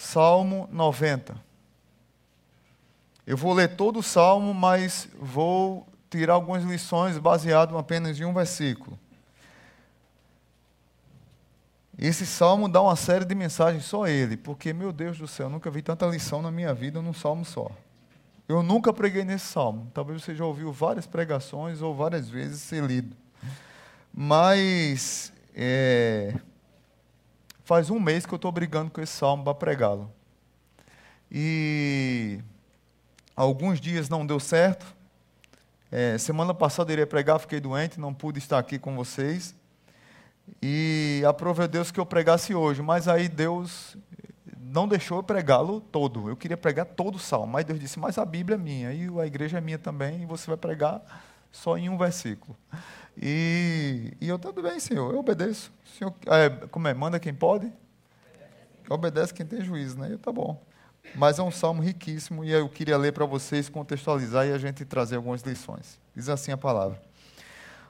Salmo 90. Eu vou ler todo o salmo, mas vou tirar algumas lições baseado apenas em um versículo. Esse salmo dá uma série de mensagens, só ele, porque, meu Deus do céu, eu nunca vi tanta lição na minha vida num salmo só. Eu nunca preguei nesse salmo. Talvez você já ouviu várias pregações ou várias vezes ser lido. Mas é, faz um mês que eu estou brigando com esse salmo para pregá-lo. E alguns dias não deu certo. É, semana passada eu iria pregar, fiquei doente, não pude estar aqui com vocês. E aprovei Deus que eu pregasse hoje, mas aí Deus não deixou eu pregá-lo todo. Eu queria pregar todo o salmo, mas Deus disse: Mas a Bíblia é minha, e a igreja é minha também, e você vai pregar só em um versículo. E, e eu, tudo bem, Senhor, eu obedeço. Senhor, é, como é? Manda quem pode? Obedece quem tem juízo, né? E tá bom. Mas é um salmo riquíssimo e eu queria ler para vocês, contextualizar e a gente trazer algumas lições. Diz assim a palavra: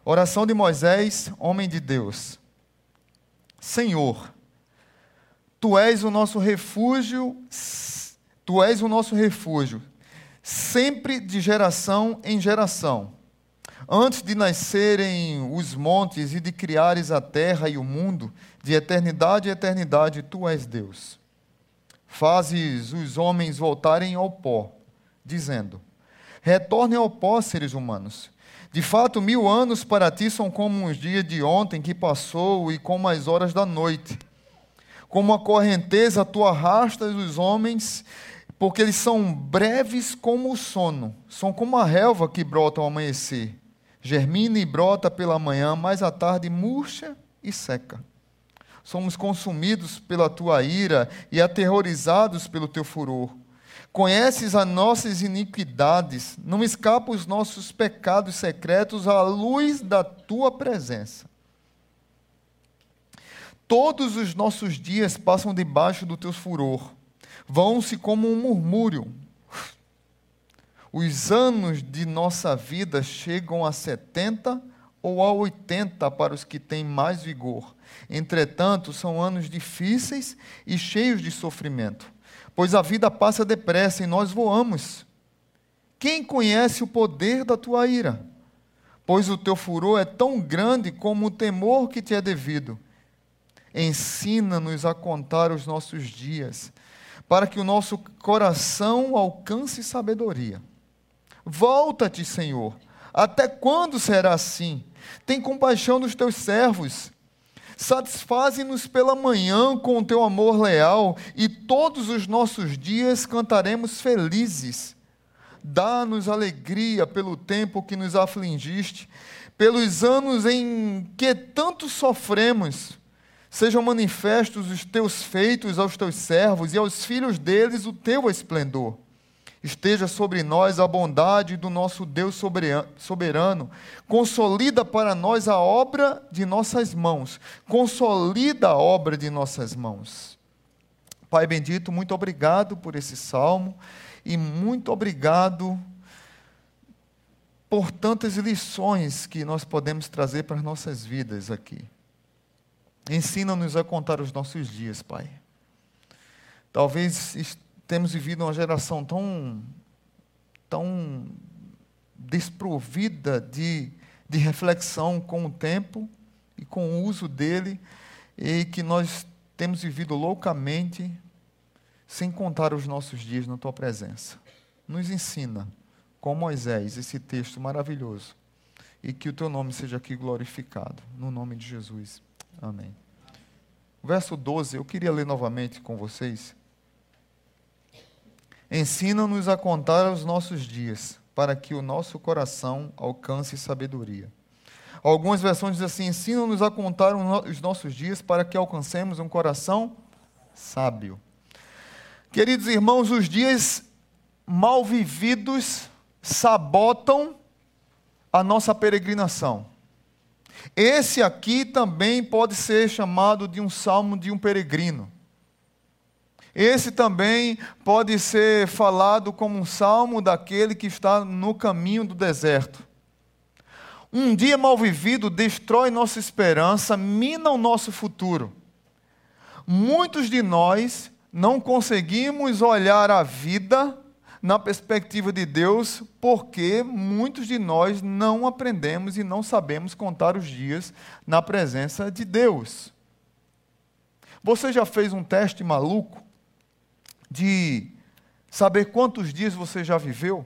Oração de Moisés, homem de Deus. Senhor, Tu és o nosso refúgio, tu és o nosso refúgio, sempre de geração em geração. Antes de nascerem os montes e de criares a terra e o mundo, de eternidade a eternidade, tu és Deus. Fazes os homens voltarem ao pó, dizendo: Retornem ao pó, seres humanos. De fato, mil anos para ti são como os dias de ontem que passou e como as horas da noite como a correnteza tu arrastas os homens, porque eles são breves como o sono, são como a relva que brota ao amanhecer. Germina e brota pela manhã, mas à tarde murcha e seca. Somos consumidos pela tua ira e aterrorizados pelo teu furor. Conheces as nossas iniquidades, não escapam os nossos pecados secretos à luz da tua presença. Todos os nossos dias passam debaixo do teu furor, vão-se como um murmúrio. Os anos de nossa vida chegam a 70 ou a 80 para os que têm mais vigor. Entretanto, são anos difíceis e cheios de sofrimento, pois a vida passa depressa e nós voamos. Quem conhece o poder da tua ira? Pois o teu furor é tão grande como o temor que te é devido. Ensina-nos a contar os nossos dias, para que o nosso coração alcance sabedoria. Volta-te, Senhor. Até quando será assim? Tem compaixão dos teus servos. Satisfaze-nos pela manhã com o teu amor leal, e todos os nossos dias cantaremos felizes. Dá-nos alegria pelo tempo que nos afligiste, pelos anos em que tanto sofremos Sejam manifestos os teus feitos aos teus servos e aos filhos deles o teu esplendor. Esteja sobre nós a bondade do nosso Deus soberano. Consolida para nós a obra de nossas mãos. Consolida a obra de nossas mãos. Pai bendito, muito obrigado por esse salmo e muito obrigado por tantas lições que nós podemos trazer para as nossas vidas aqui. Ensina-nos a contar os nossos dias, Pai. Talvez temos vivido uma geração tão, tão desprovida de, de reflexão com o tempo e com o uso dele, e que nós temos vivido loucamente sem contar os nossos dias na tua presença. Nos ensina, com Moisés, esse texto maravilhoso, e que o teu nome seja aqui glorificado, no nome de Jesus. Amém. Verso 12, eu queria ler novamente com vocês. Ensina-nos a contar os nossos dias, para que o nosso coração alcance sabedoria. Algumas versões dizem assim: ensina-nos a contar os nossos dias, para que alcancemos um coração sábio. Queridos irmãos, os dias mal vividos sabotam a nossa peregrinação. Esse aqui também pode ser chamado de um salmo de um peregrino. Esse também pode ser falado como um salmo daquele que está no caminho do deserto. Um dia mal vivido destrói nossa esperança, mina o nosso futuro. Muitos de nós não conseguimos olhar a vida na perspectiva de Deus, porque muitos de nós não aprendemos e não sabemos contar os dias na presença de Deus. Você já fez um teste maluco de saber quantos dias você já viveu?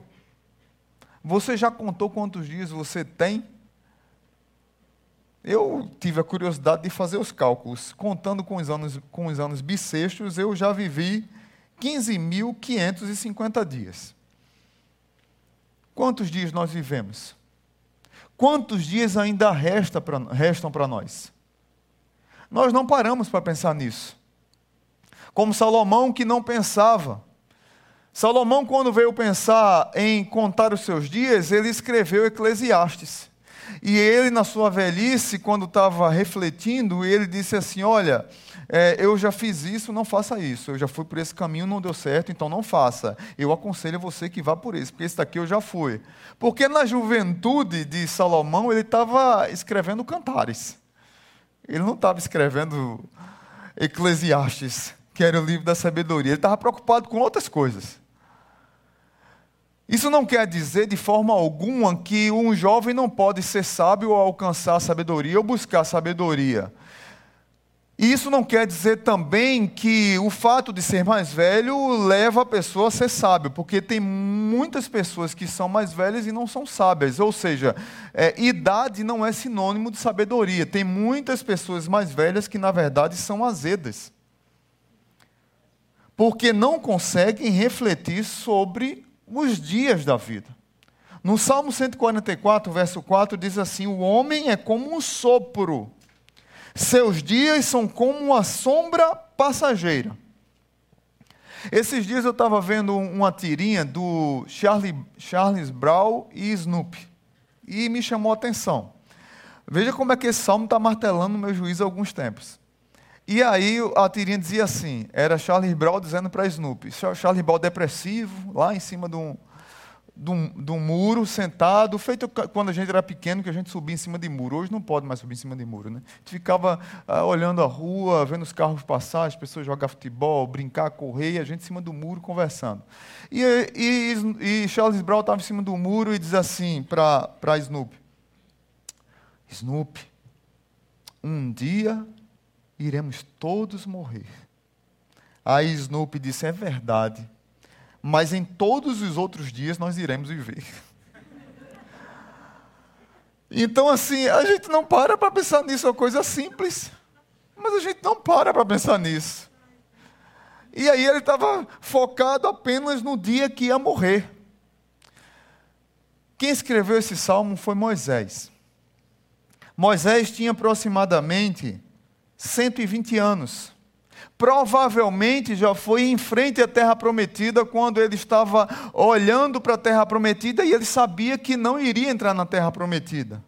Você já contou quantos dias você tem? Eu tive a curiosidade de fazer os cálculos. Contando com os anos, com os anos bissextos, eu já vivi 15.550 dias. Quantos dias nós vivemos? Quantos dias ainda resta pra, restam para nós? Nós não paramos para pensar nisso. Como Salomão que não pensava. Salomão, quando veio pensar em contar os seus dias, ele escreveu Eclesiastes. E ele, na sua velhice, quando estava refletindo, ele disse assim: Olha, é, eu já fiz isso, não faça isso. Eu já fui por esse caminho, não deu certo, então não faça. Eu aconselho você que vá por esse, porque esse daqui eu já fui. Porque na juventude de Salomão, ele estava escrevendo cantares. Ele não estava escrevendo Eclesiastes, que era o livro da sabedoria. Ele estava preocupado com outras coisas. Isso não quer dizer de forma alguma que um jovem não pode ser sábio ou alcançar sabedoria ou buscar sabedoria. E isso não quer dizer também que o fato de ser mais velho leva a pessoa a ser sábio, porque tem muitas pessoas que são mais velhas e não são sábias. Ou seja, é, idade não é sinônimo de sabedoria. Tem muitas pessoas mais velhas que, na verdade, são azedas. Porque não conseguem refletir sobre os dias da vida. No Salmo 144, verso 4, diz assim: O homem é como um sopro, seus dias são como uma sombra passageira. Esses dias eu estava vendo uma tirinha do Charlie, Charles Brown e Snoopy, e me chamou a atenção. Veja como é que esse salmo está martelando meu juízo há alguns tempos. E aí a tirinha dizia assim, era Charlie Brown dizendo para Snoopy, Charlie Brown depressivo, lá em cima de um, de, um, de um, muro, sentado, feito quando a gente era pequeno, que a gente subia em cima de muro. Hoje não pode mais subir em cima de muro. Né? A gente ficava ah, olhando a rua, vendo os carros passar, as pessoas jogar futebol, brincar, correr, e a gente em cima do muro conversando. E, e, e Charles Brown estava em cima do muro e diz assim para Snoopy, Snoopy, um dia iremos todos morrer. Aí Snoopy disse: É verdade, mas em todos os outros dias nós iremos viver. Então, assim, a gente não para para pensar nisso, é uma coisa simples, mas a gente não para para pensar nisso. E aí ele estava focado apenas no dia que ia morrer. Quem escreveu esse salmo foi Moisés. Moisés tinha aproximadamente 120 anos. Provavelmente já foi em frente à terra prometida quando ele estava olhando para a terra prometida e ele sabia que não iria entrar na terra prometida.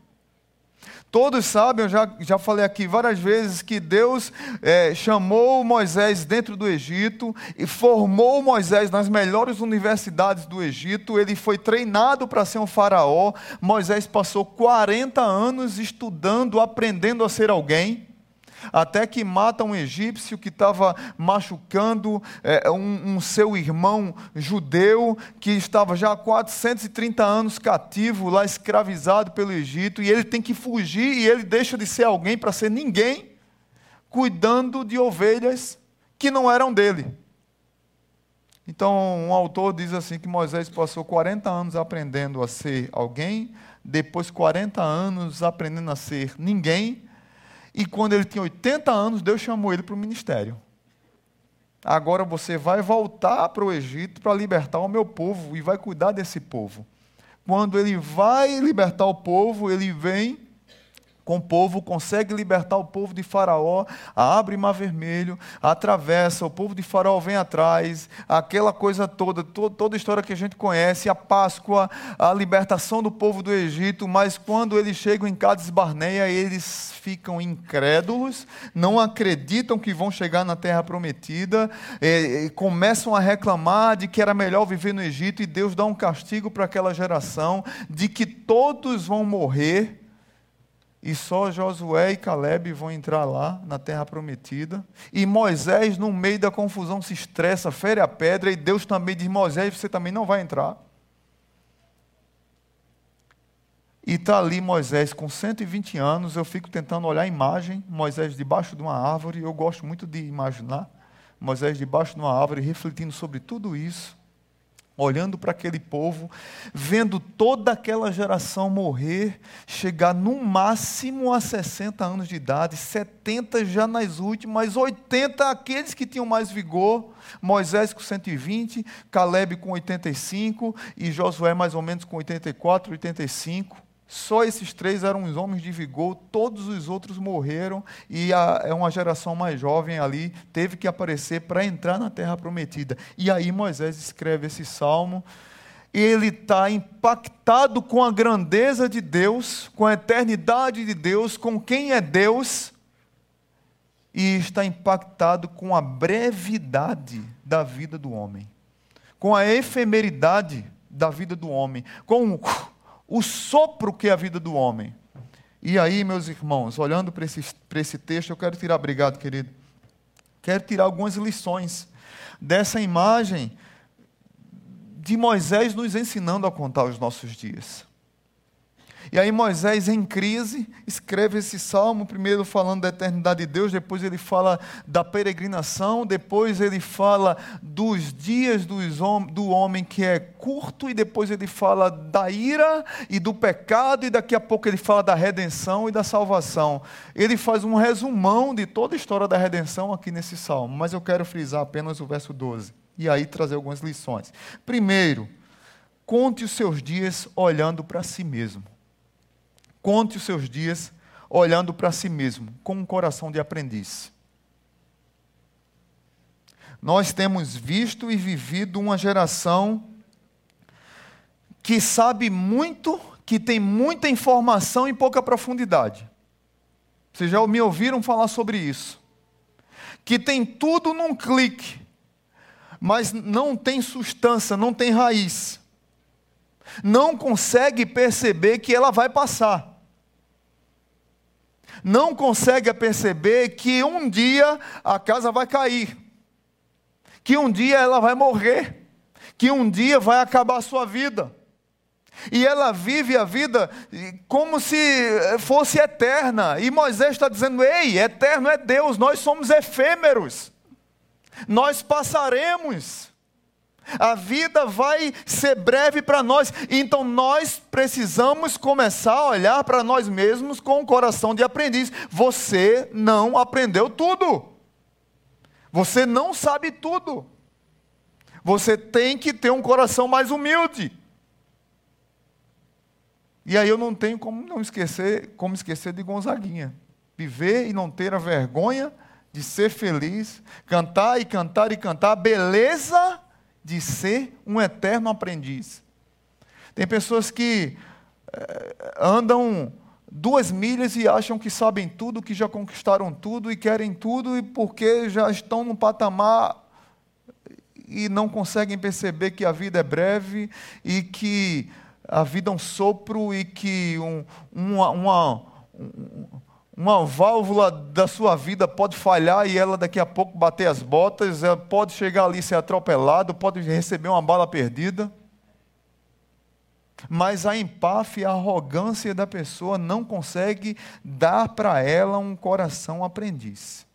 Todos sabem, eu já, já falei aqui várias vezes, que Deus é, chamou Moisés dentro do Egito e formou Moisés nas melhores universidades do Egito. Ele foi treinado para ser um faraó. Moisés passou 40 anos estudando, aprendendo a ser alguém até que mata um egípcio que estava machucando é, um, um, seu irmão judeu, que estava já há 430 anos cativo, lá escravizado pelo Egito, e ele tem que fugir e ele deixa de ser alguém para ser ninguém, cuidando de ovelhas que não eram dele. Então, um autor diz assim que Moisés passou 40 anos aprendendo a ser alguém, depois 40 anos aprendendo a ser ninguém, e quando ele tinha 80 anos, Deus chamou ele para o ministério. Agora você vai voltar para o Egito para libertar o meu povo e vai cuidar desse povo. Quando ele vai libertar o povo, ele vem com o povo, consegue libertar o povo de Faraó, abre Mar Vermelho, atravessa, o povo de Faraó vem atrás, aquela coisa toda, to, toda a história que a gente conhece, a Páscoa, a libertação do povo do Egito, mas quando eles chegam em Cades Barneia, eles ficam incrédulos, não acreditam que vão chegar na terra prometida, e, e começam a reclamar de que era melhor viver no Egito, e Deus dá um castigo para aquela geração, de que todos vão morrer e só Josué e Caleb vão entrar lá na terra prometida. E Moisés, no meio da confusão, se estressa, fere a pedra, e Deus também diz: Moisés, você também não vai entrar. E está ali Moisés com 120 anos. Eu fico tentando olhar a imagem. Moisés debaixo de uma árvore. Eu gosto muito de imaginar Moisés debaixo de uma árvore, refletindo sobre tudo isso olhando para aquele povo, vendo toda aquela geração morrer, chegar no máximo a 60 anos de idade, 70 já nas últimas, 80 aqueles que tinham mais vigor, Moisés com 120, Caleb com 85 e Josué mais ou menos com 84, 85. Só esses três eram os homens de vigor, todos os outros morreram, e é uma geração mais jovem ali teve que aparecer para entrar na terra prometida. E aí Moisés escreve esse salmo, ele está impactado com a grandeza de Deus, com a eternidade de Deus, com quem é Deus, e está impactado com a brevidade da vida do homem, com a efemeridade da vida do homem, com o sopro que é a vida do homem. E aí, meus irmãos, olhando para esse, para esse texto, eu quero tirar, obrigado, querido, quero tirar algumas lições dessa imagem de Moisés nos ensinando a contar os nossos dias. E aí Moisés, em crise, escreve esse salmo, primeiro falando da eternidade de Deus, depois ele fala da peregrinação, depois ele fala dos dias do homem que é curto, e depois ele fala da ira e do pecado, e daqui a pouco ele fala da redenção e da salvação. Ele faz um resumão de toda a história da redenção aqui nesse salmo, mas eu quero frisar apenas o verso 12, e aí trazer algumas lições. Primeiro, conte os seus dias olhando para si mesmo. Conte os seus dias olhando para si mesmo, com um coração de aprendiz. Nós temos visto e vivido uma geração que sabe muito, que tem muita informação e pouca profundidade. Vocês já me ouviram falar sobre isso? Que tem tudo num clique, mas não tem substância, não tem raiz. Não consegue perceber que ela vai passar não consegue perceber que um dia a casa vai cair, que um dia ela vai morrer, que um dia vai acabar a sua vida. E ela vive a vida como se fosse eterna. E Moisés está dizendo: Ei, eterno é Deus, nós somos efêmeros, nós passaremos. A vida vai ser breve para nós, então nós precisamos começar a olhar para nós mesmos com o coração de aprendiz. Você não aprendeu tudo. Você não sabe tudo. Você tem que ter um coração mais humilde. E aí eu não tenho como não esquecer, como esquecer de Gonzaguinha. Viver e não ter a vergonha de ser feliz, cantar e cantar e cantar, beleza de ser um eterno aprendiz. Tem pessoas que eh, andam duas milhas e acham que sabem tudo, que já conquistaram tudo e querem tudo, e porque já estão num patamar e não conseguem perceber que a vida é breve e que a vida é um sopro e que um, uma, uma, uma válvula da sua vida pode falhar e ela daqui a pouco bater as botas, ela pode chegar ali ser atropelado, pode receber uma bala perdida. Mas a empáfia, a arrogância da pessoa não consegue dar para ela um coração aprendiz.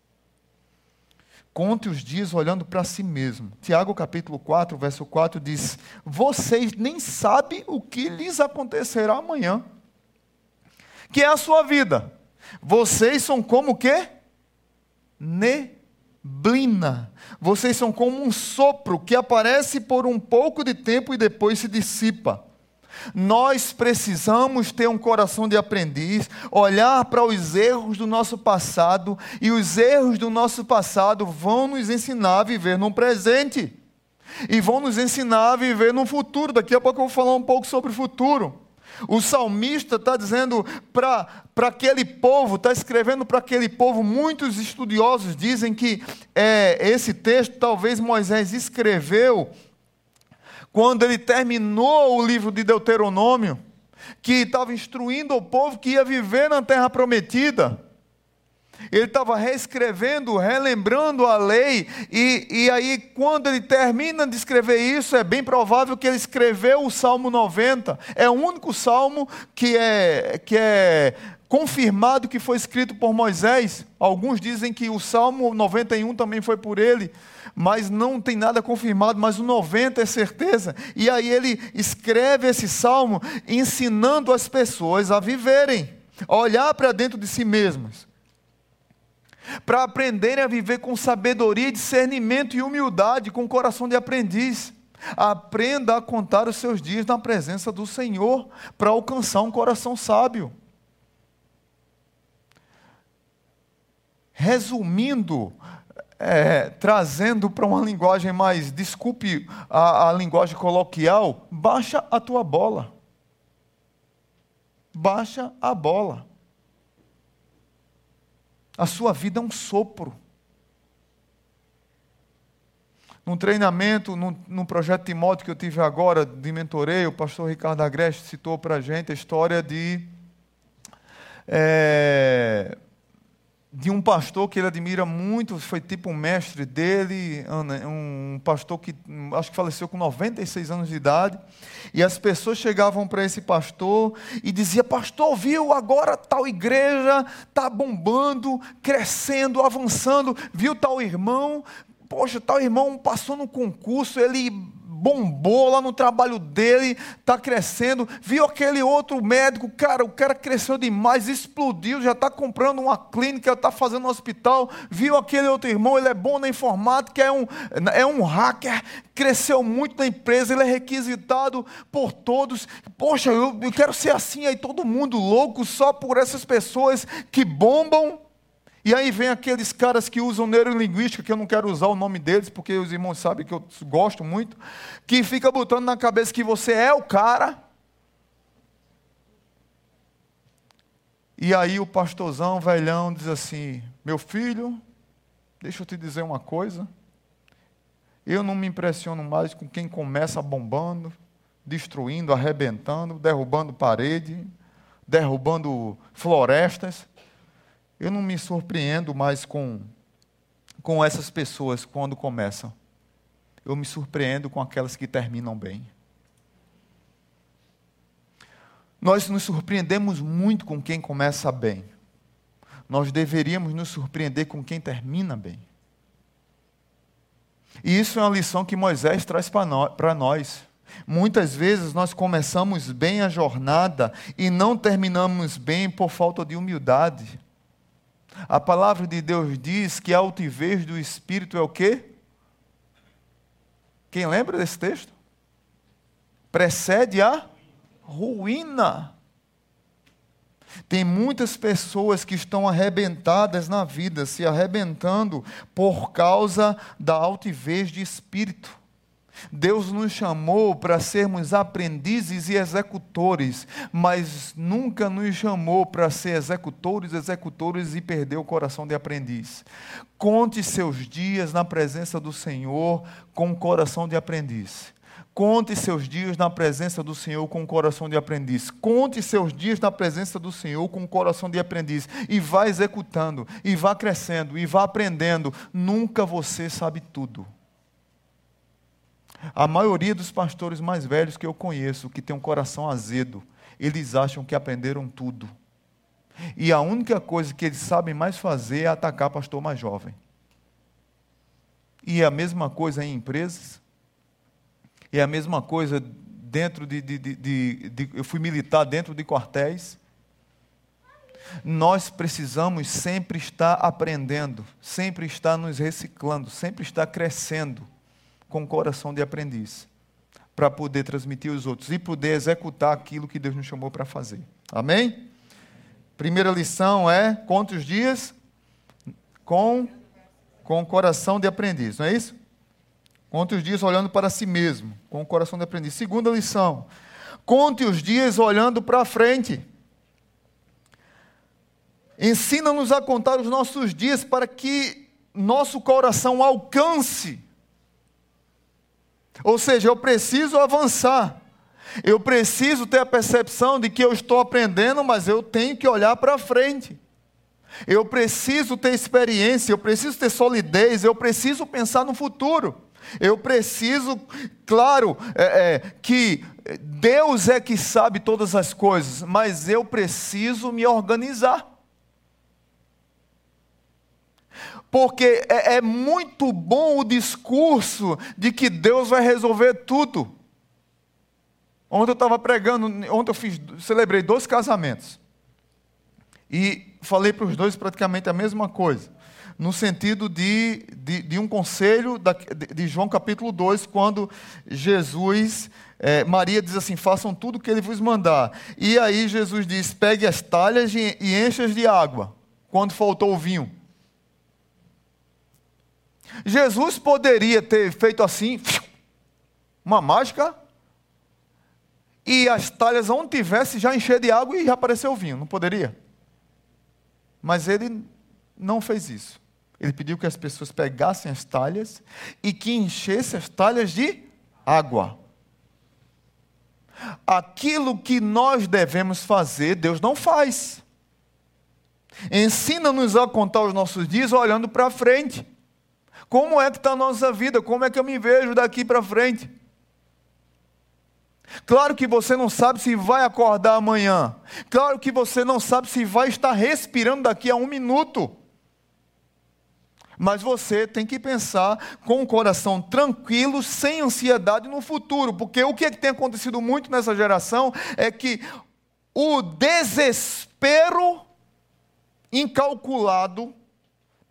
Conte os dias olhando para si mesmo. Tiago capítulo 4, verso 4 diz: Vocês nem sabem o que lhes acontecerá amanhã, que é a sua vida vocês são como o quê? Neblina. Vocês são como um sopro que aparece por um pouco de tempo e depois se dissipa. Nós precisamos ter um coração de aprendiz, olhar para os erros do nosso passado, e os erros do nosso passado vão nos ensinar a viver no presente, e vão nos ensinar a viver no futuro. Daqui a pouco eu vou falar um pouco sobre o futuro. O salmista está dizendo para aquele povo, está escrevendo para aquele povo. Muitos estudiosos dizem que é, esse texto talvez Moisés escreveu quando ele terminou o livro de Deuteronômio. que estava instruindo o povo que ia viver na terra prometida. Ele estava reescrevendo, relembrando a lei, e, e aí, quando ele termina de escrever isso, é bem provável que ele escreveu o Salmo 90. É o único salmo que é, que é confirmado que foi escrito por Moisés. Alguns dizem que o Salmo 91 também foi por ele, mas não tem nada confirmado, mas o 90 é certeza. E aí ele escreve esse salmo ensinando as pessoas a viverem, a olhar para dentro de si mesmas para aprenderem a viver com sabedoria, discernimento e humildade, com coração de aprendiz. Aprenda a contar os seus dias na presença do Senhor para alcançar um coração sábio. Resumindo, é, trazendo para uma linguagem mais, desculpe a, a linguagem coloquial, baixa a tua bola. Baixa a bola. A sua vida é um sopro. Num treinamento, num, num projeto moto que eu tive agora, de mentoreio, o pastor Ricardo Agreste citou para a gente a história de, é, de um pastor que ele admira muito, foi tipo um mestre dele, um pastor que acho que faleceu com 96 anos de idade, e as pessoas chegavam para esse pastor e diziam: Pastor, viu, agora tal igreja está bombando, crescendo, avançando, viu tal irmão, poxa, tal irmão passou no concurso, ele bombou lá no trabalho dele, está crescendo. Viu aquele outro médico, cara, o cara cresceu demais, explodiu, já está comprando uma clínica, está fazendo um hospital. Viu aquele outro irmão, ele é bom na informática, é um, é um hacker, cresceu muito na empresa, ele é requisitado por todos. Poxa, eu, eu quero ser assim aí, todo mundo louco só por essas pessoas que bombam. E aí vem aqueles caras que usam neurolinguística, que eu não quero usar o nome deles, porque os irmãos sabem que eu gosto muito, que fica botando na cabeça que você é o cara. E aí o pastorzão, velhão, diz assim: Meu filho, deixa eu te dizer uma coisa. Eu não me impressiono mais com quem começa bombando, destruindo, arrebentando, derrubando parede, derrubando florestas. Eu não me surpreendo mais com, com essas pessoas quando começam. Eu me surpreendo com aquelas que terminam bem. Nós nos surpreendemos muito com quem começa bem. Nós deveríamos nos surpreender com quem termina bem. E isso é uma lição que Moisés traz para nós. Muitas vezes nós começamos bem a jornada e não terminamos bem por falta de humildade. A palavra de Deus diz que a altivez do espírito é o quê? Quem lembra desse texto? Precede a ruína. Tem muitas pessoas que estão arrebentadas na vida, se arrebentando por causa da altivez de espírito. Deus nos chamou para sermos aprendizes e executores, mas nunca nos chamou para ser executores, executores e perder o coração de aprendiz. Conte seus dias na presença do Senhor com o coração de aprendiz. Conte seus dias na presença do Senhor com o coração de aprendiz. Conte seus dias na presença do Senhor com o coração de aprendiz. E vá executando, e vá crescendo, e vá aprendendo. Nunca você sabe tudo. A maioria dos pastores mais velhos que eu conheço, que tem um coração azedo, eles acham que aprenderam tudo. E a única coisa que eles sabem mais fazer é atacar pastor mais jovem. E é a mesma coisa em empresas. É a mesma coisa dentro de, de, de, de, Eu fui militar dentro de quartéis. Nós precisamos sempre estar aprendendo, sempre estar nos reciclando, sempre estar crescendo com coração de aprendiz, para poder transmitir aos outros e poder executar aquilo que Deus nos chamou para fazer. Amém? Primeira lição é: quantos dias? Com, com coração de aprendiz, não é isso? Conte os dias olhando para si mesmo, com o coração de aprendiz. Segunda lição: conte os dias olhando para frente. Ensina-nos a contar os nossos dias para que nosso coração alcance ou seja, eu preciso avançar. Eu preciso ter a percepção de que eu estou aprendendo, mas eu tenho que olhar para frente. Eu preciso ter experiência, eu preciso ter solidez, eu preciso pensar no futuro. Eu preciso, claro, é, é, que Deus é que sabe todas as coisas, mas eu preciso me organizar. Porque é, é muito bom o discurso de que Deus vai resolver tudo. Ontem eu estava pregando, ontem eu fiz, celebrei dois casamentos. E falei para os dois praticamente a mesma coisa. No sentido de, de, de um conselho da, de, João capítulo 2, quando Jesus, é, Maria diz assim: façam tudo o que ele vos mandar. E aí Jesus diz: pegue as talhas e, e enche-as de água, quando faltou o vinho. Jesus poderia ter feito assim, uma mágica, e as talhas onde tivesse já encher de água e já apareceu o vinho, não poderia? Mas ele não fez isso. Ele pediu que as pessoas pegassem as talhas e que enchessem as talhas de água. Aquilo que nós devemos fazer, Deus não faz. Ensina-nos a contar os nossos dias olhando para frente. Como é que está a nossa vida? Como é que eu me vejo daqui para frente? Claro que você não sabe se vai acordar amanhã. Claro que você não sabe se vai estar respirando daqui a um minuto. Mas você tem que pensar com o coração tranquilo, sem ansiedade no futuro, porque o que, é que tem acontecido muito nessa geração é que o desespero incalculado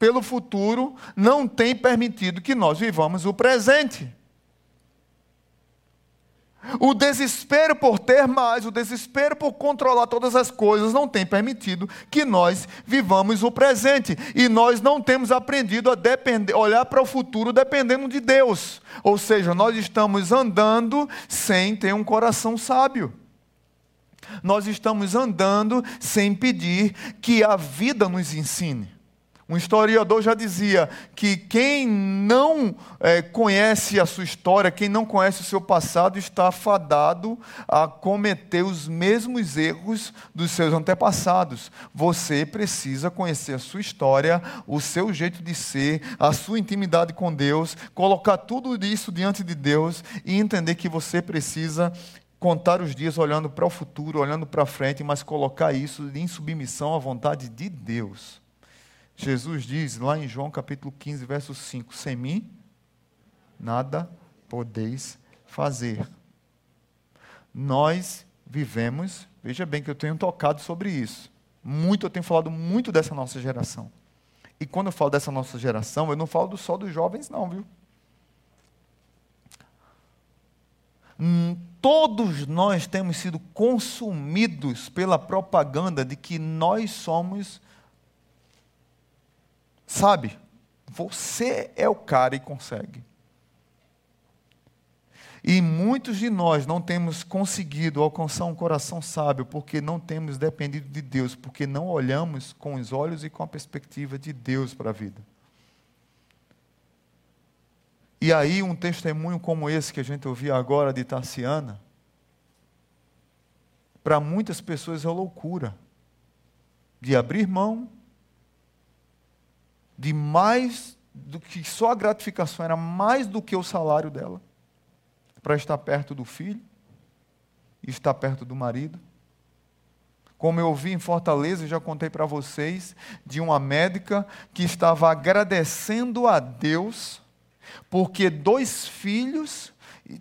pelo futuro não tem permitido que nós vivamos o presente. O desespero por ter mais, o desespero por controlar todas as coisas não tem permitido que nós vivamos o presente. E nós não temos aprendido a depender, olhar para o futuro dependendo de Deus. Ou seja, nós estamos andando sem ter um coração sábio. Nós estamos andando sem pedir que a vida nos ensine. Um historiador já dizia que quem não é, conhece a sua história, quem não conhece o seu passado, está fadado a cometer os mesmos erros dos seus antepassados. Você precisa conhecer a sua história, o seu jeito de ser, a sua intimidade com Deus, colocar tudo isso diante de Deus e entender que você precisa contar os dias olhando para o futuro, olhando para frente, mas colocar isso em submissão à vontade de Deus. Jesus diz lá em João capítulo 15, verso 5: Sem mim, nada podeis fazer. Nós vivemos, veja bem que eu tenho tocado sobre isso. Muito, eu tenho falado muito dessa nossa geração. E quando eu falo dessa nossa geração, eu não falo só dos jovens, não, viu? Hum, todos nós temos sido consumidos pela propaganda de que nós somos Sabe? Você é o cara e consegue. E muitos de nós não temos conseguido alcançar um coração sábio porque não temos dependido de Deus, porque não olhamos com os olhos e com a perspectiva de Deus para a vida. E aí, um testemunho como esse que a gente ouviu agora de Tarciana, para muitas pessoas é loucura de abrir mão de mais do que só a gratificação, era mais do que o salário dela, para estar perto do filho e estar perto do marido. Como eu ouvi em Fortaleza, já contei para vocês, de uma médica que estava agradecendo a Deus, porque dois filhos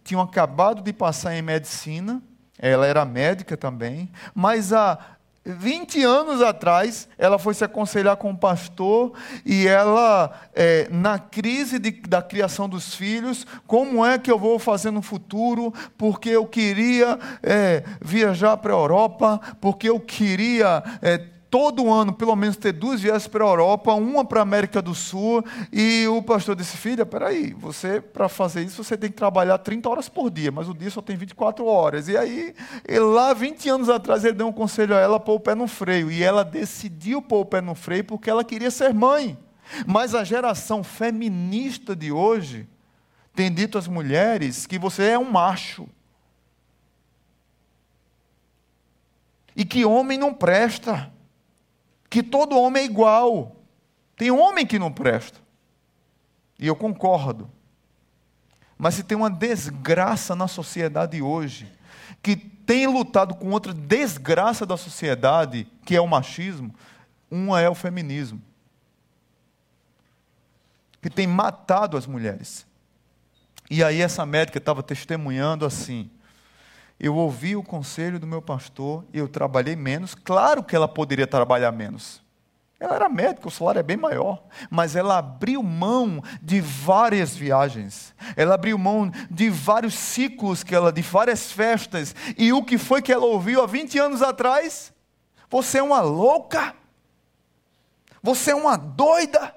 tinham acabado de passar em medicina, ela era médica também, mas a 20 anos atrás, ela foi se aconselhar com um pastor e ela, é, na crise de, da criação dos filhos, como é que eu vou fazer no futuro? Porque eu queria é, viajar para a Europa, porque eu queria é, todo ano, pelo menos, ter duas viagens para a Europa, uma para a América do Sul, e o pastor disse, filha, peraí, você, para fazer isso, você tem que trabalhar 30 horas por dia, mas o dia só tem 24 horas. E aí, lá, 20 anos atrás, ele deu um conselho a ela, pôr o pé no freio, e ela decidiu pôr o pé no freio porque ela queria ser mãe. Mas a geração feminista de hoje tem dito às mulheres que você é um macho. E que homem não presta. Que todo homem é igual. Tem homem que não presta. E eu concordo. Mas se tem uma desgraça na sociedade hoje, que tem lutado com outra desgraça da sociedade, que é o machismo, uma é o feminismo. Que tem matado as mulheres. E aí essa médica estava testemunhando assim: eu ouvi o conselho do meu pastor, eu trabalhei menos. Claro que ela poderia trabalhar menos. Ela era médica, o salário é bem maior. Mas ela abriu mão de várias viagens. Ela abriu mão de vários ciclos que ela, de várias festas. E o que foi que ela ouviu há 20 anos atrás? Você é uma louca. Você é uma doida.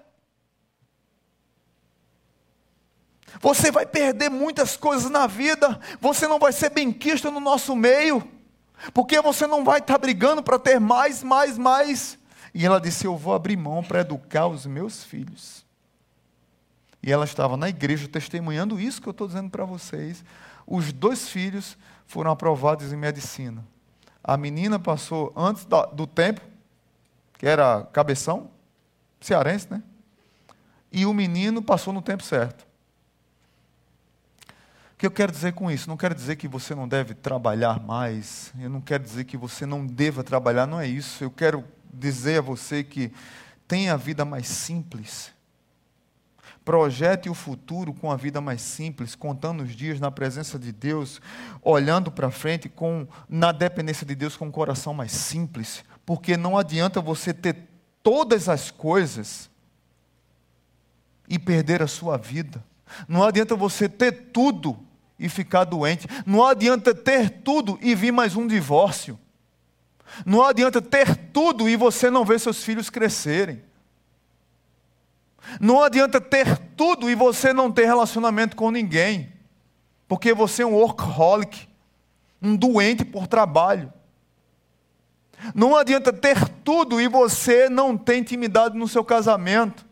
Você vai perder muitas coisas na vida, você não vai ser benquista no nosso meio, porque você não vai estar brigando para ter mais, mais, mais. E ela disse: Eu vou abrir mão para educar os meus filhos. E ela estava na igreja testemunhando isso que eu estou dizendo para vocês. Os dois filhos foram aprovados em medicina. A menina passou antes do tempo, que era cabeção, cearense, né? E o menino passou no tempo certo que eu quero dizer com isso? Não quero dizer que você não deve trabalhar mais, eu não quero dizer que você não deva trabalhar, não é isso. Eu quero dizer a você que tenha a vida mais simples. Projete o futuro com a vida mais simples, contando os dias na presença de Deus, olhando para frente com na dependência de Deus com um coração mais simples, porque não adianta você ter todas as coisas e perder a sua vida. Não adianta você ter tudo e ficar doente. Não adianta ter tudo e vir mais um divórcio. Não adianta ter tudo e você não ver seus filhos crescerem. Não adianta ter tudo e você não ter relacionamento com ninguém. Porque você é um workaholic, um doente por trabalho. Não adianta ter tudo e você não ter intimidade no seu casamento.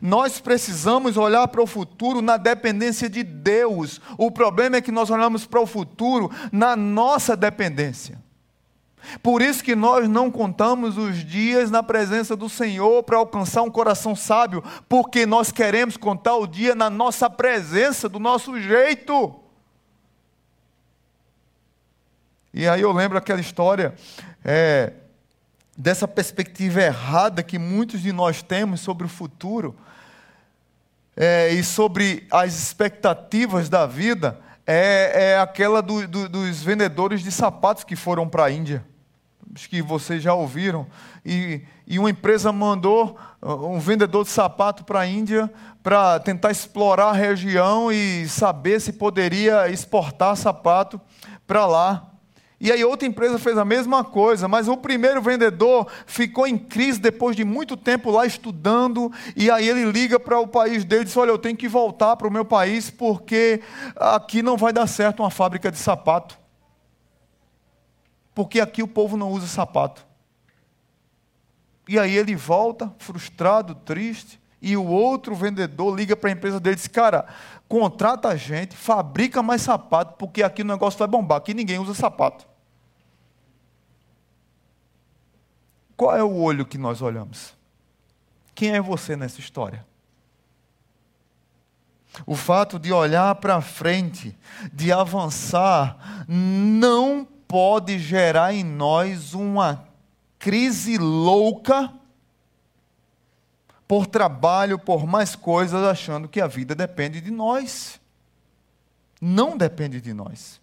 Nós precisamos olhar para o futuro na dependência de Deus. O problema é que nós olhamos para o futuro na nossa dependência. Por isso que nós não contamos os dias na presença do Senhor para alcançar um coração sábio, porque nós queremos contar o dia na nossa presença, do nosso jeito. E aí eu lembro aquela história é, dessa perspectiva errada que muitos de nós temos sobre o futuro é, e sobre as expectativas da vida é, é aquela do, do, dos vendedores de sapatos que foram para a Índia. Acho que vocês já ouviram. E, e uma empresa mandou uh, um vendedor de sapato para a Índia para tentar explorar a região e saber se poderia exportar sapato para lá. E aí outra empresa fez a mesma coisa, mas o primeiro vendedor ficou em crise depois de muito tempo lá estudando, e aí ele liga para o país dele e diz: Olha, eu tenho que voltar para o meu país porque aqui não vai dar certo uma fábrica de sapato. Porque aqui o povo não usa sapato. E aí ele volta, frustrado, triste, e o outro vendedor liga para a empresa dele e diz: Cara, contrata a gente, fabrica mais sapato, porque aqui o negócio vai bombar, aqui ninguém usa sapato. Qual é o olho que nós olhamos? Quem é você nessa história? O fato de olhar para frente, de avançar, não pode gerar em nós uma crise louca por trabalho, por mais coisas, achando que a vida depende de nós. Não depende de nós.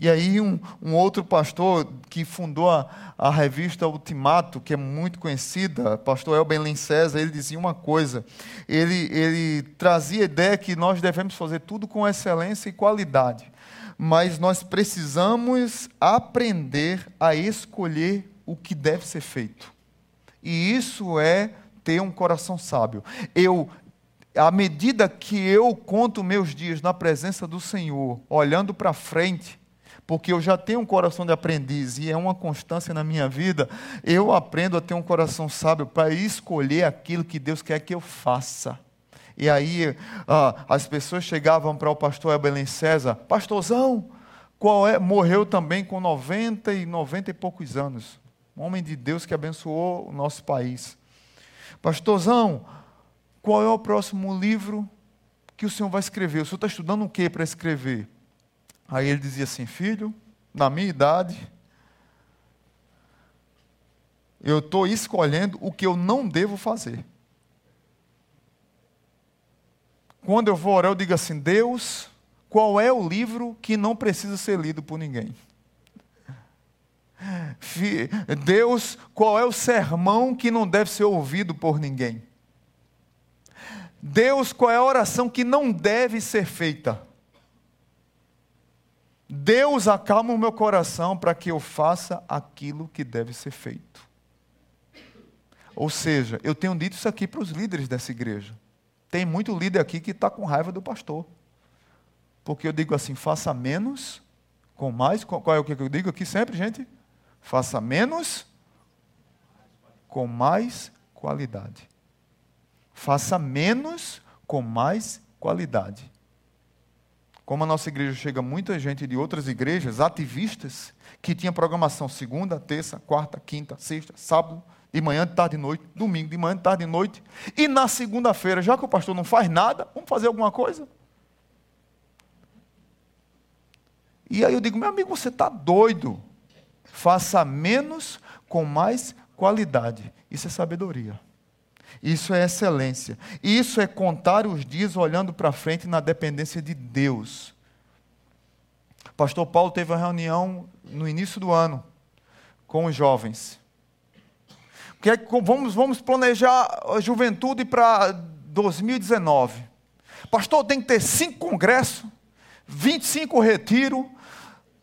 E aí um, um, outro pastor que fundou a, a, revista Ultimato, que é muito conhecida, pastor Elben Lincesa, ele dizia uma coisa, ele, ele trazia a ideia que nós devemos fazer tudo com excelência e qualidade, mas nós precisamos aprender a escolher o que deve ser feito. E isso é ter um coração sábio. Eu à medida que eu conto meus dias na presença do Senhor, olhando para frente, porque eu já tenho um coração de aprendiz e é uma constância na minha vida, eu aprendo a ter um coração sábio para escolher aquilo que Deus quer que eu faça. E aí ah, as pessoas chegavam para o pastor Ebelen César, pastorzão, qual é, morreu também com 90 e 90 e poucos anos. Um homem de Deus que abençoou o nosso país. Pastorzão, qual é o próximo livro que o senhor vai escrever? O senhor está estudando o que para escrever? Aí ele dizia assim: Filho, na minha idade, eu estou escolhendo o que eu não devo fazer. Quando eu vou orar, eu digo assim: Deus, qual é o livro que não precisa ser lido por ninguém? Deus, qual é o sermão que não deve ser ouvido por ninguém? Deus, qual é a oração que não deve ser feita? Deus, acalma o meu coração para que eu faça aquilo que deve ser feito. Ou seja, eu tenho dito isso aqui para os líderes dessa igreja. Tem muito líder aqui que está com raiva do pastor. Porque eu digo assim: faça menos com mais. Qual é o que eu digo aqui sempre, gente? Faça menos com mais qualidade. Faça menos com mais qualidade. Como a nossa igreja chega muita gente de outras igrejas, ativistas, que tinha programação segunda, terça, quarta, quinta, sexta, sábado, de manhã, de tarde e noite, domingo, de manhã, de tarde e noite. E na segunda-feira, já que o pastor não faz nada, vamos fazer alguma coisa? E aí eu digo, meu amigo, você está doido. Faça menos com mais qualidade. Isso é sabedoria. Isso é excelência. Isso é contar os dias olhando para frente na dependência de Deus. Pastor Paulo teve uma reunião no início do ano com os jovens. Que é, vamos, vamos planejar a juventude para 2019. Pastor, tem que ter cinco congressos, 25 retiros,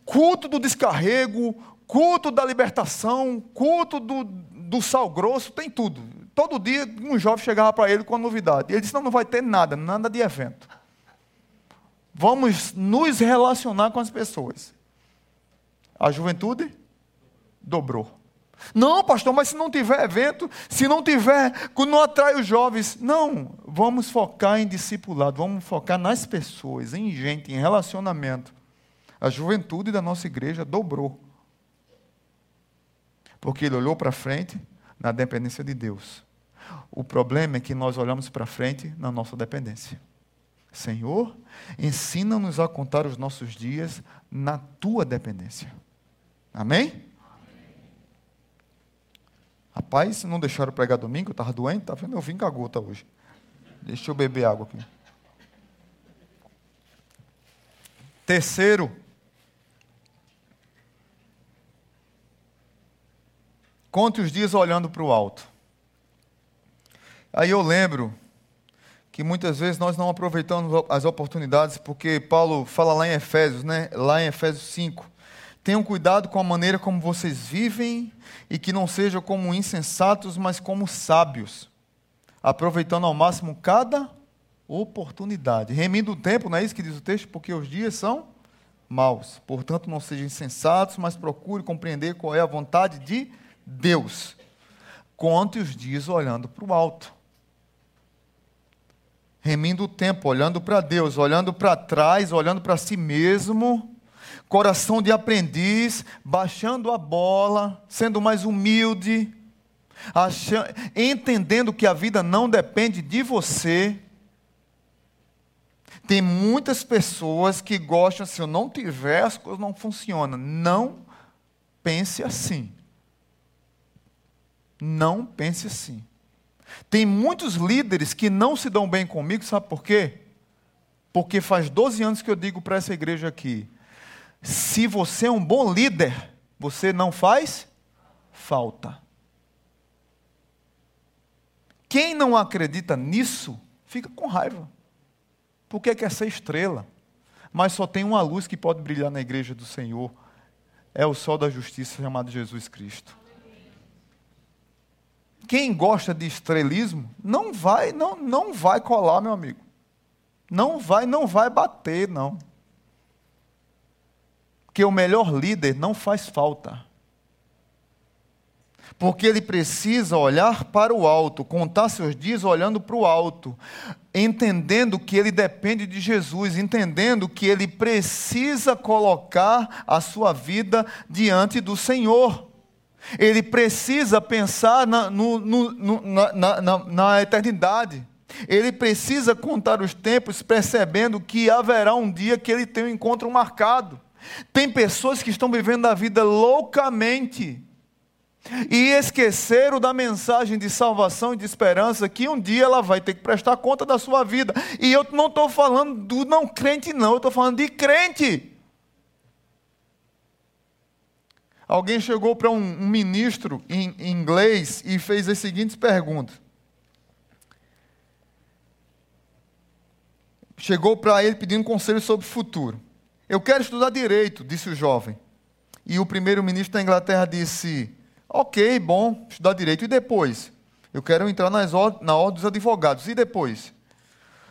culto do descarrego, culto da libertação, culto do, do sal grosso, tem tudo. Todo dia um jovem chegava para ele com a novidade. Ele disse: não, não vai ter nada, nada de evento. Vamos nos relacionar com as pessoas. A juventude dobrou. Não, pastor, mas se não tiver evento, se não tiver, não atrai os jovens. Não, vamos focar em discipulado, vamos focar nas pessoas, em gente, em relacionamento. A juventude da nossa igreja dobrou. Porque ele olhou para frente na dependência de Deus. O problema é que nós olhamos para frente na nossa dependência. Senhor, ensina-nos a contar os nossos dias na tua dependência. Amém? Rapaz, não deixaram pregar domingo, eu estava doente, tá vendo? Eu vim com a gota hoje. Deixa eu beber água aqui. Terceiro, conte os dias olhando para o alto. Aí eu lembro que muitas vezes nós não aproveitamos as oportunidades, porque Paulo fala lá em Efésios, né? lá em Efésios 5. Tenham cuidado com a maneira como vocês vivem e que não sejam como insensatos, mas como sábios, aproveitando ao máximo cada oportunidade. Remindo o tempo, não é isso que diz o texto? Porque os dias são maus. Portanto, não sejam insensatos, mas procure compreender qual é a vontade de Deus. Conte os dias olhando para o alto remindo o tempo, olhando para Deus, olhando para trás, olhando para si mesmo, coração de aprendiz, baixando a bola, sendo mais humilde, achando, entendendo que a vida não depende de você. Tem muitas pessoas que gostam, se eu não tiver, as coisas não funcionam. Não pense assim. Não pense assim. Tem muitos líderes que não se dão bem comigo, sabe por quê? Porque faz 12 anos que eu digo para essa igreja aqui: se você é um bom líder, você não faz falta. Quem não acredita nisso, fica com raiva. Porque quer ser estrela. Mas só tem uma luz que pode brilhar na igreja do Senhor. É o sol da justiça chamado Jesus Cristo quem gosta de estrelismo não vai, não, não vai colar, meu amigo. Não vai, não vai bater, não. Porque o melhor líder não faz falta. Porque ele precisa olhar para o alto, contar seus dias olhando para o alto. entendendo que ele depende de Jesus, entendendo que ele precisa colocar a sua vida diante do Senhor. Ele precisa pensar na, no, no, na, na, na eternidade. Ele precisa contar os tempos, percebendo que haverá um dia que ele tem um encontro marcado. Tem pessoas que estão vivendo a vida loucamente e esqueceram da mensagem de salvação e de esperança que um dia ela vai ter que prestar conta da sua vida. E eu não estou falando do não crente, não, eu estou falando de crente. Alguém chegou para um, um ministro em, em inglês e fez as seguintes perguntas. Chegou para ele pedindo conselho sobre o futuro. Eu quero estudar direito, disse o jovem. E o primeiro-ministro da Inglaterra disse: Ok, bom, estudar direito. E depois? Eu quero entrar nas na ordem dos advogados. E depois?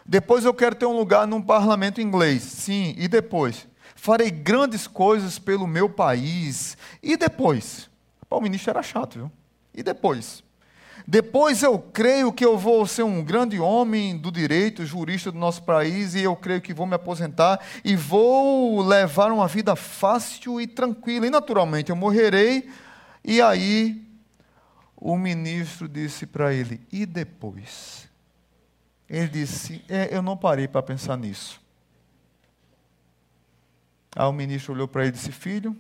Depois eu quero ter um lugar num parlamento inglês. Sim, e depois? Farei grandes coisas pelo meu país. E depois? o ministro era chato, viu? E depois? Depois eu creio que eu vou ser um grande homem do direito, jurista do nosso país, e eu creio que vou me aposentar e vou levar uma vida fácil e tranquila. E naturalmente eu morrerei. E aí o ministro disse para ele: E depois? Ele disse: é, Eu não parei para pensar nisso. Aí o ministro olhou para ele e disse: Filho,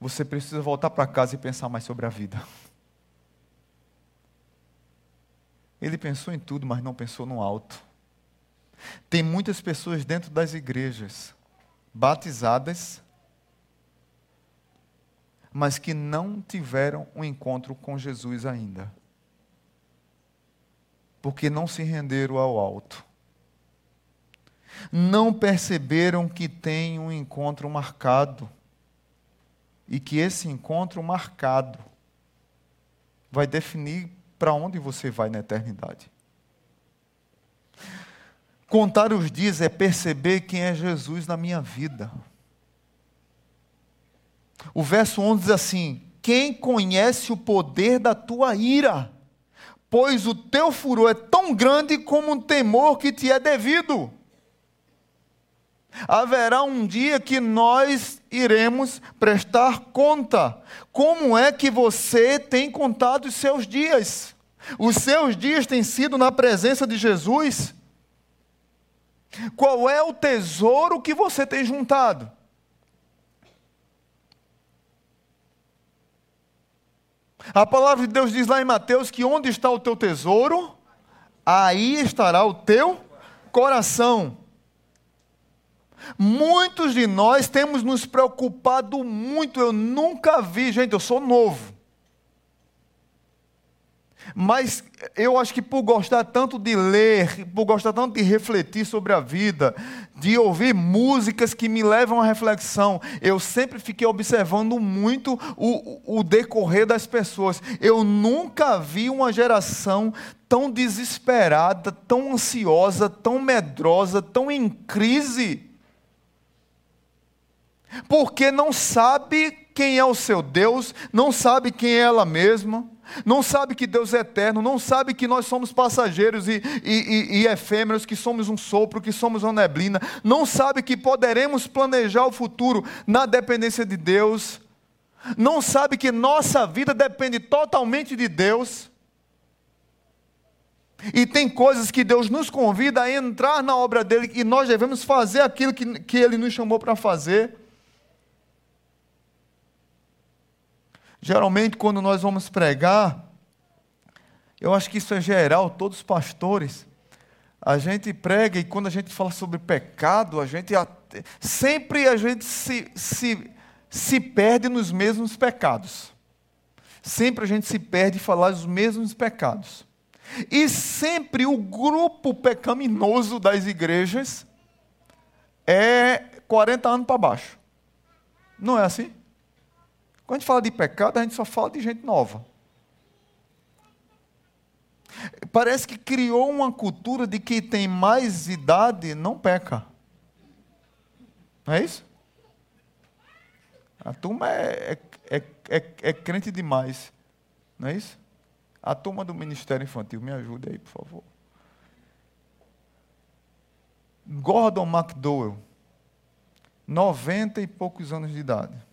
você precisa voltar para casa e pensar mais sobre a vida. Ele pensou em tudo, mas não pensou no alto. Tem muitas pessoas dentro das igrejas batizadas, mas que não tiveram um encontro com Jesus ainda. Porque não se renderam ao alto. Não perceberam que tem um encontro marcado e que esse encontro marcado vai definir para onde você vai na eternidade. Contar os dias é perceber quem é Jesus na minha vida. O verso 11 diz assim: Quem conhece o poder da tua ira? Pois o teu furor é tão grande como um temor que te é devido haverá um dia que nós iremos prestar conta. Como é que você tem contado os seus dias? Os seus dias têm sido na presença de Jesus? Qual é o tesouro que você tem juntado? A palavra de Deus diz lá em Mateus que onde está o teu tesouro, aí estará o teu coração. Muitos de nós temos nos preocupado muito. Eu nunca vi, gente, eu sou novo. Mas eu acho que por gostar tanto de ler, por gostar tanto de refletir sobre a vida, de ouvir músicas que me levam à reflexão, eu sempre fiquei observando muito o, o decorrer das pessoas. Eu nunca vi uma geração tão desesperada, tão ansiosa, tão medrosa, tão em crise porque não sabe quem é o seu Deus, não sabe quem é ela mesma, não sabe que Deus é eterno, não sabe que nós somos passageiros e, e, e, e efêmeros, que somos um sopro, que somos uma neblina, não sabe que poderemos planejar o futuro na dependência de Deus, não sabe que nossa vida depende totalmente de Deus. E tem coisas que Deus nos convida a entrar na obra dele e nós devemos fazer aquilo que, que ele nos chamou para fazer. Geralmente, quando nós vamos pregar, eu acho que isso é geral, todos os pastores, a gente prega e quando a gente fala sobre pecado, a gente sempre a gente se, se, se perde nos mesmos pecados. Sempre a gente se perde em falar dos mesmos pecados. E sempre o grupo pecaminoso das igrejas é 40 anos para baixo. Não é assim? Quando a gente fala de pecado, a gente só fala de gente nova. Parece que criou uma cultura de que tem mais idade não peca. Não é isso? A turma é, é, é, é, é crente demais. Não é isso? A turma do Ministério Infantil, me ajude aí, por favor. Gordon McDowell, 90 e poucos anos de idade.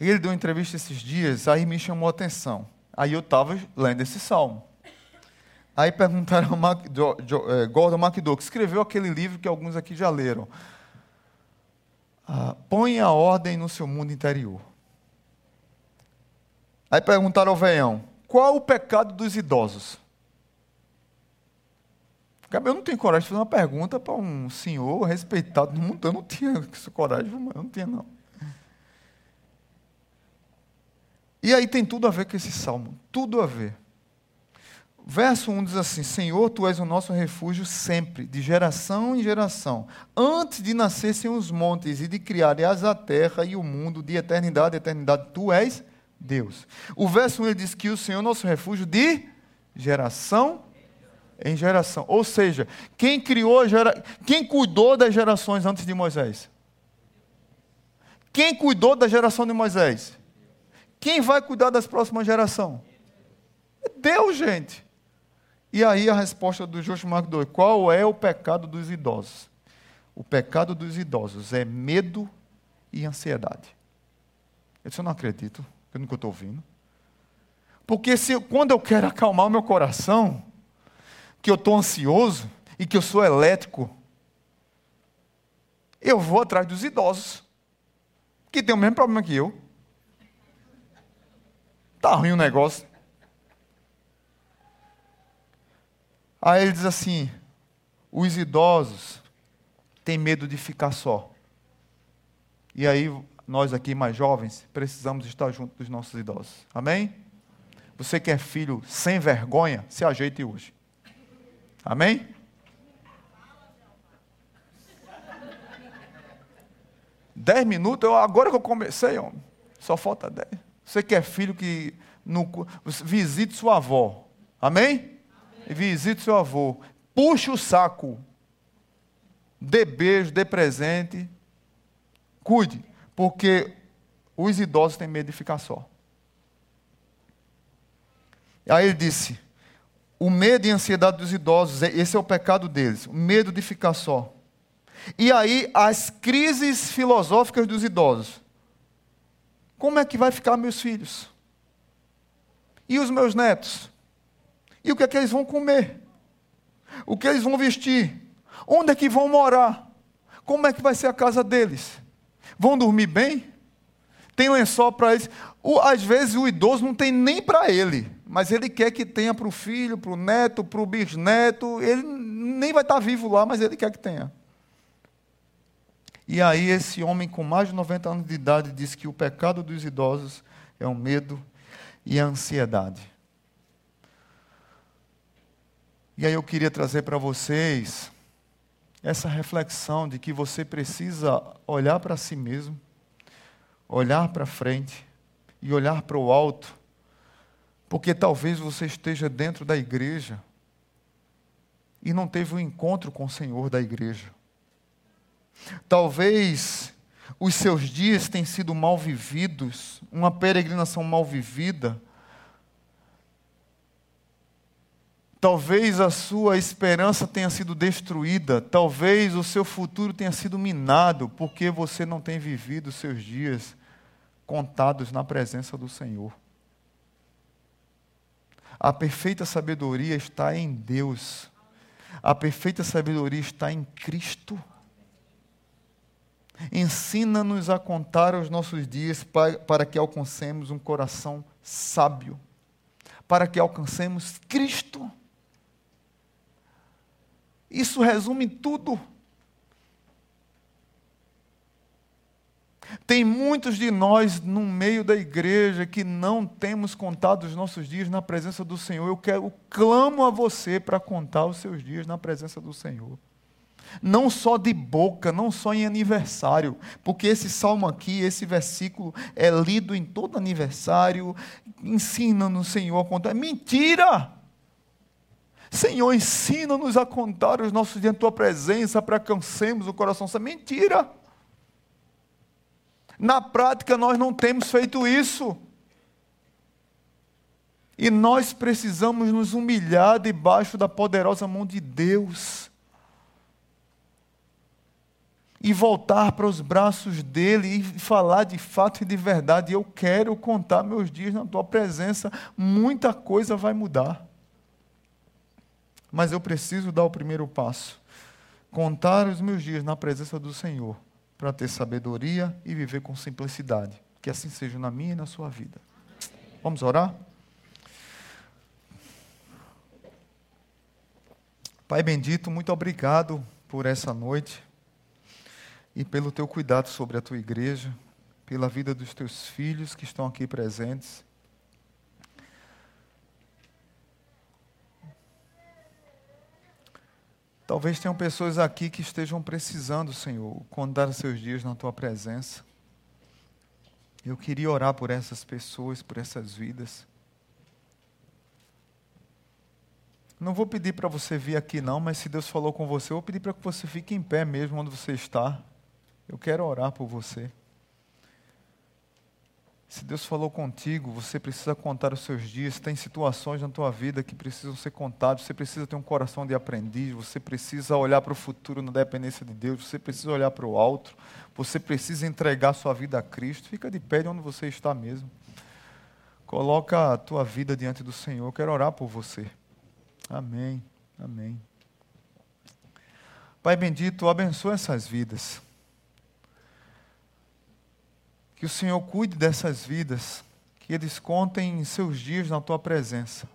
Ele deu uma entrevista esses dias, aí me chamou a atenção. Aí eu estava lendo esse salmo. Aí perguntaram ao Mac, jo, jo, eh, Gordon MacDowell, que escreveu aquele livro que alguns aqui já leram. Ah, põe a ordem no seu mundo interior. Aí perguntaram ao veião, qual o pecado dos idosos? Eu não tenho coragem de fazer uma pergunta para um senhor respeitado no mundo. Eu não tinha coragem, eu não tinha não. E aí tem tudo a ver com esse salmo, tudo a ver. Verso 1 diz assim: Senhor, tu és o nosso refúgio sempre, de geração em geração. Antes de nascessem os montes e de criares a terra e o mundo, de eternidade a eternidade, tu és Deus. O verso 1 ele diz que o Senhor é nosso refúgio de geração em geração. Ou seja, quem criou, gera... quem cuidou das gerações antes de Moisés? Quem cuidou da geração de Moisés? Quem vai cuidar das próximas gerações? É Deus, gente. E aí a resposta do Joshua Mark II, qual é o pecado dos idosos? O pecado dos idosos é medo e ansiedade. Eu disse, eu não acredito, eu estou ouvindo. Porque se, quando eu quero acalmar o meu coração, que eu estou ansioso e que eu sou elétrico, eu vou atrás dos idosos, que tem o mesmo problema que eu. Está ruim o negócio. Aí ele diz assim: os idosos têm medo de ficar só. E aí, nós aqui mais jovens, precisamos estar junto dos nossos idosos. Amém? Você que é filho sem vergonha, se ajeite hoje. Amém? Dez minutos, eu, agora que eu comecei, homem, só falta dez. Você que é filho que no, visite sua avó. Amém? visite seu avô, puxe o saco, dê beijo, dê presente, cuide, porque os idosos têm medo de ficar só. Aí ele disse: o medo e a ansiedade dos idosos, esse é o pecado deles, o medo de ficar só. E aí, as crises filosóficas dos idosos. Como é que vai ficar meus filhos? E os meus netos? E o que é que eles vão comer? O que eles vão vestir? Onde é que vão morar? Como é que vai ser a casa deles? Vão dormir bem? Tem lençol para eles? O, às vezes o idoso não tem nem para ele, mas ele quer que tenha para o filho, para o neto, para o bisneto. Ele nem vai estar tá vivo lá, mas ele quer que tenha. E aí esse homem com mais de 90 anos de idade diz que o pecado dos idosos é o medo e a ansiedade. E aí eu queria trazer para vocês essa reflexão de que você precisa olhar para si mesmo, olhar para frente e olhar para o alto, porque talvez você esteja dentro da igreja e não teve um encontro com o Senhor da igreja. Talvez os seus dias tenham sido mal vividos, uma peregrinação mal vivida, Talvez a sua esperança tenha sido destruída, talvez o seu futuro tenha sido minado, porque você não tem vivido os seus dias contados na presença do Senhor. A perfeita sabedoria está em Deus, a perfeita sabedoria está em Cristo. Ensina-nos a contar os nossos dias para, que alcancemos um coração sábio, para que alcancemos Cristo. Isso resume tudo. Tem muitos de nós no meio da igreja que não temos contado os nossos dias na presença do Senhor. Eu quero, eu clamo a você para contar os seus dias na presença do Senhor. Não só de boca, não só em aniversário, porque esse salmo aqui, esse versículo é lido em todo aniversário, ensina no Senhor a contar. Mentira! Senhor, ensina-nos a contar os nossos dias em tua presença para que alcancemos o coração. Isso é mentira. Na prática, nós não temos feito isso. E nós precisamos nos humilhar debaixo da poderosa mão de Deus. E voltar para os braços dele e falar de fato e de verdade. Eu quero contar meus dias na tua presença. Muita coisa vai mudar. Mas eu preciso dar o primeiro passo. Contar os meus dias na presença do Senhor. Para ter sabedoria e viver com simplicidade. Que assim seja na minha e na sua vida. Vamos orar? Pai bendito, muito obrigado por essa noite e pelo teu cuidado sobre a tua igreja, pela vida dos teus filhos que estão aqui presentes. Talvez tenham pessoas aqui que estejam precisando, Senhor, contar seus dias na tua presença. Eu queria orar por essas pessoas, por essas vidas. Não vou pedir para você vir aqui, não, mas se Deus falou com você, eu vou pedir para que você fique em pé mesmo onde você está. Eu quero orar por você. Se Deus falou contigo, você precisa contar os seus dias. Tem situações na tua vida que precisam ser contadas. Você precisa ter um coração de aprendiz. Você precisa olhar para o futuro na dependência de Deus. Você precisa olhar para o alto. Você precisa entregar sua vida a Cristo. Fica de pé de onde você está mesmo. Coloca a tua vida diante do Senhor. Eu quero orar por você. Amém. Amém. Pai bendito, abençoa essas vidas. Que o Senhor cuide dessas vidas, que eles contem seus dias na tua presença.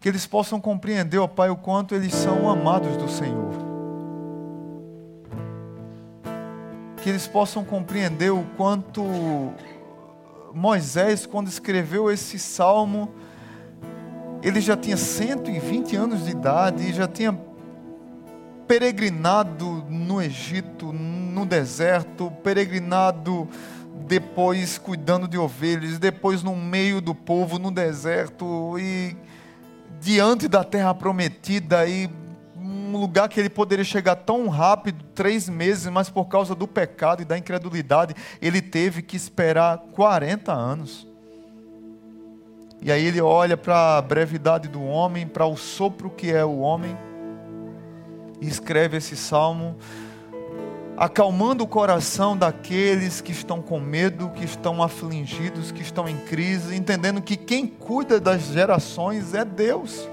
Que eles possam compreender, ó Pai, o quanto eles são amados do Senhor. Que eles possam compreender o quanto Moisés, quando escreveu esse salmo, ele já tinha 120 anos de idade e já tinha peregrinado no Egito, no deserto, peregrinado depois cuidando de ovelhas, depois no meio do povo, no deserto e diante da terra prometida e um lugar que ele poderia chegar tão rápido, três meses, mas por causa do pecado e da incredulidade, ele teve que esperar 40 anos. E aí ele olha para a brevidade do homem, para o sopro que é o homem, e escreve esse salmo, acalmando o coração daqueles que estão com medo, que estão afligidos, que estão em crise, entendendo que quem cuida das gerações é Deus.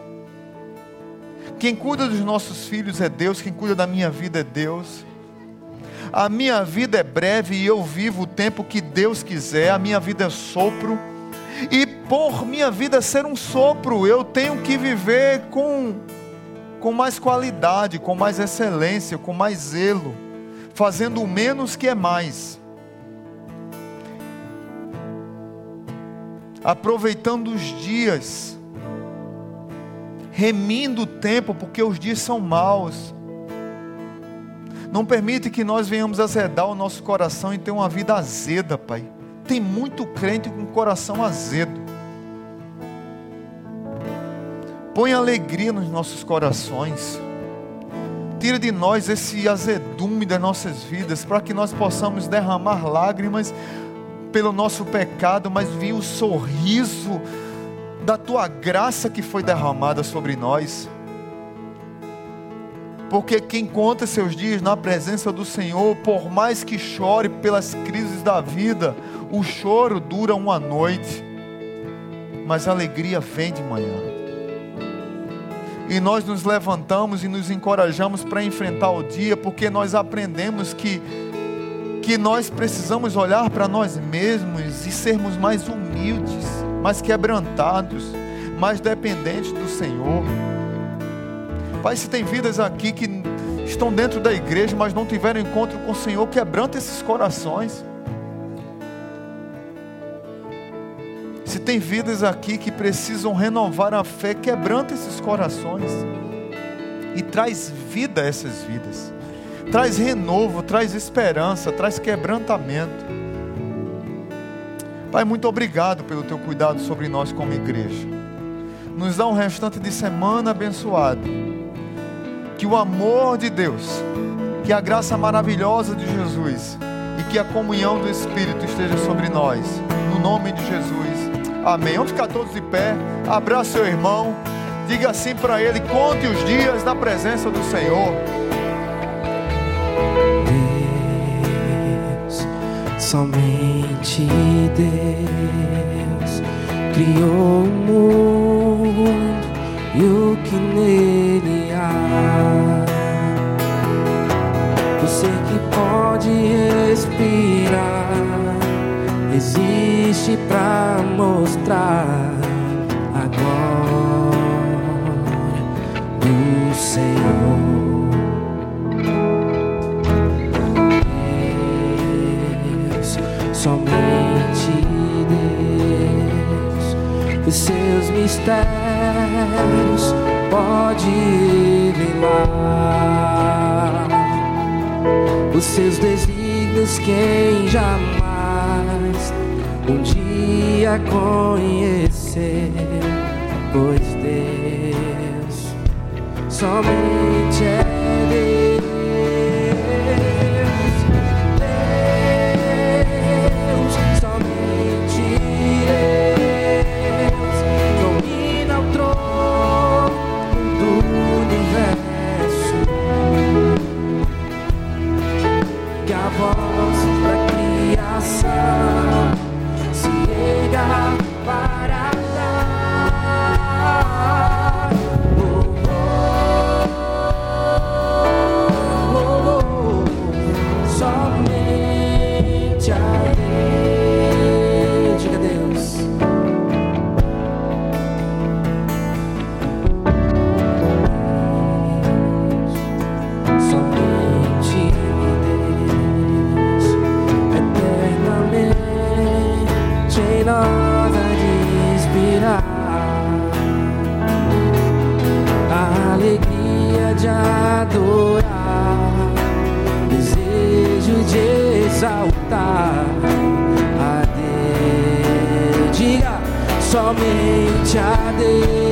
Quem cuida dos nossos filhos é Deus, quem cuida da minha vida é Deus. A minha vida é breve e eu vivo o tempo que Deus quiser, a minha vida é sopro e por minha vida ser um sopro, eu tenho que viver com, com mais qualidade, com mais excelência, com mais zelo, fazendo o menos que é mais. Aproveitando os dias, remindo o tempo, porque os dias são maus. Não permite que nós venhamos azedar o nosso coração e ter uma vida azeda, Pai. Tem muito crente com coração azedo. Põe alegria nos nossos corações. Tira de nós esse azedume das nossas vidas, para que nós possamos derramar lágrimas pelo nosso pecado, mas vir o sorriso da tua graça que foi derramada sobre nós. Porque quem conta seus dias na presença do Senhor, por mais que chore pelas crises da vida, o choro dura uma noite, mas a alegria vem de manhã. E nós nos levantamos e nos encorajamos para enfrentar o dia, porque nós aprendemos que, que nós precisamos olhar para nós mesmos e sermos mais humildes, mais quebrantados, mais dependentes do Senhor. Pai, se tem vidas aqui que estão dentro da igreja, mas não tiveram encontro com o Senhor, quebranta esses corações. Tem vidas aqui que precisam renovar a fé, quebranta esses corações e traz vida a essas vidas. Traz renovo, traz esperança, traz quebrantamento. Pai, muito obrigado pelo teu cuidado sobre nós como igreja. Nos dá um restante de semana abençoado que o amor de Deus, que a graça maravilhosa de Jesus e que a comunhão do Espírito esteja sobre nós. No nome de Jesus. Amém. Vamos ficar todos de pé. Abraça seu irmão. Diga assim para ele: conte os dias na presença do Senhor. Deus, somente Deus criou o mundo e o que nele há. Você que pode respirar, existe para mostrar a glória do Senhor. Somente Deus, os seus mistérios pode revelar, os seus desígnios quem jamais um dia conhecer, pois Deus somente é somente a Deus.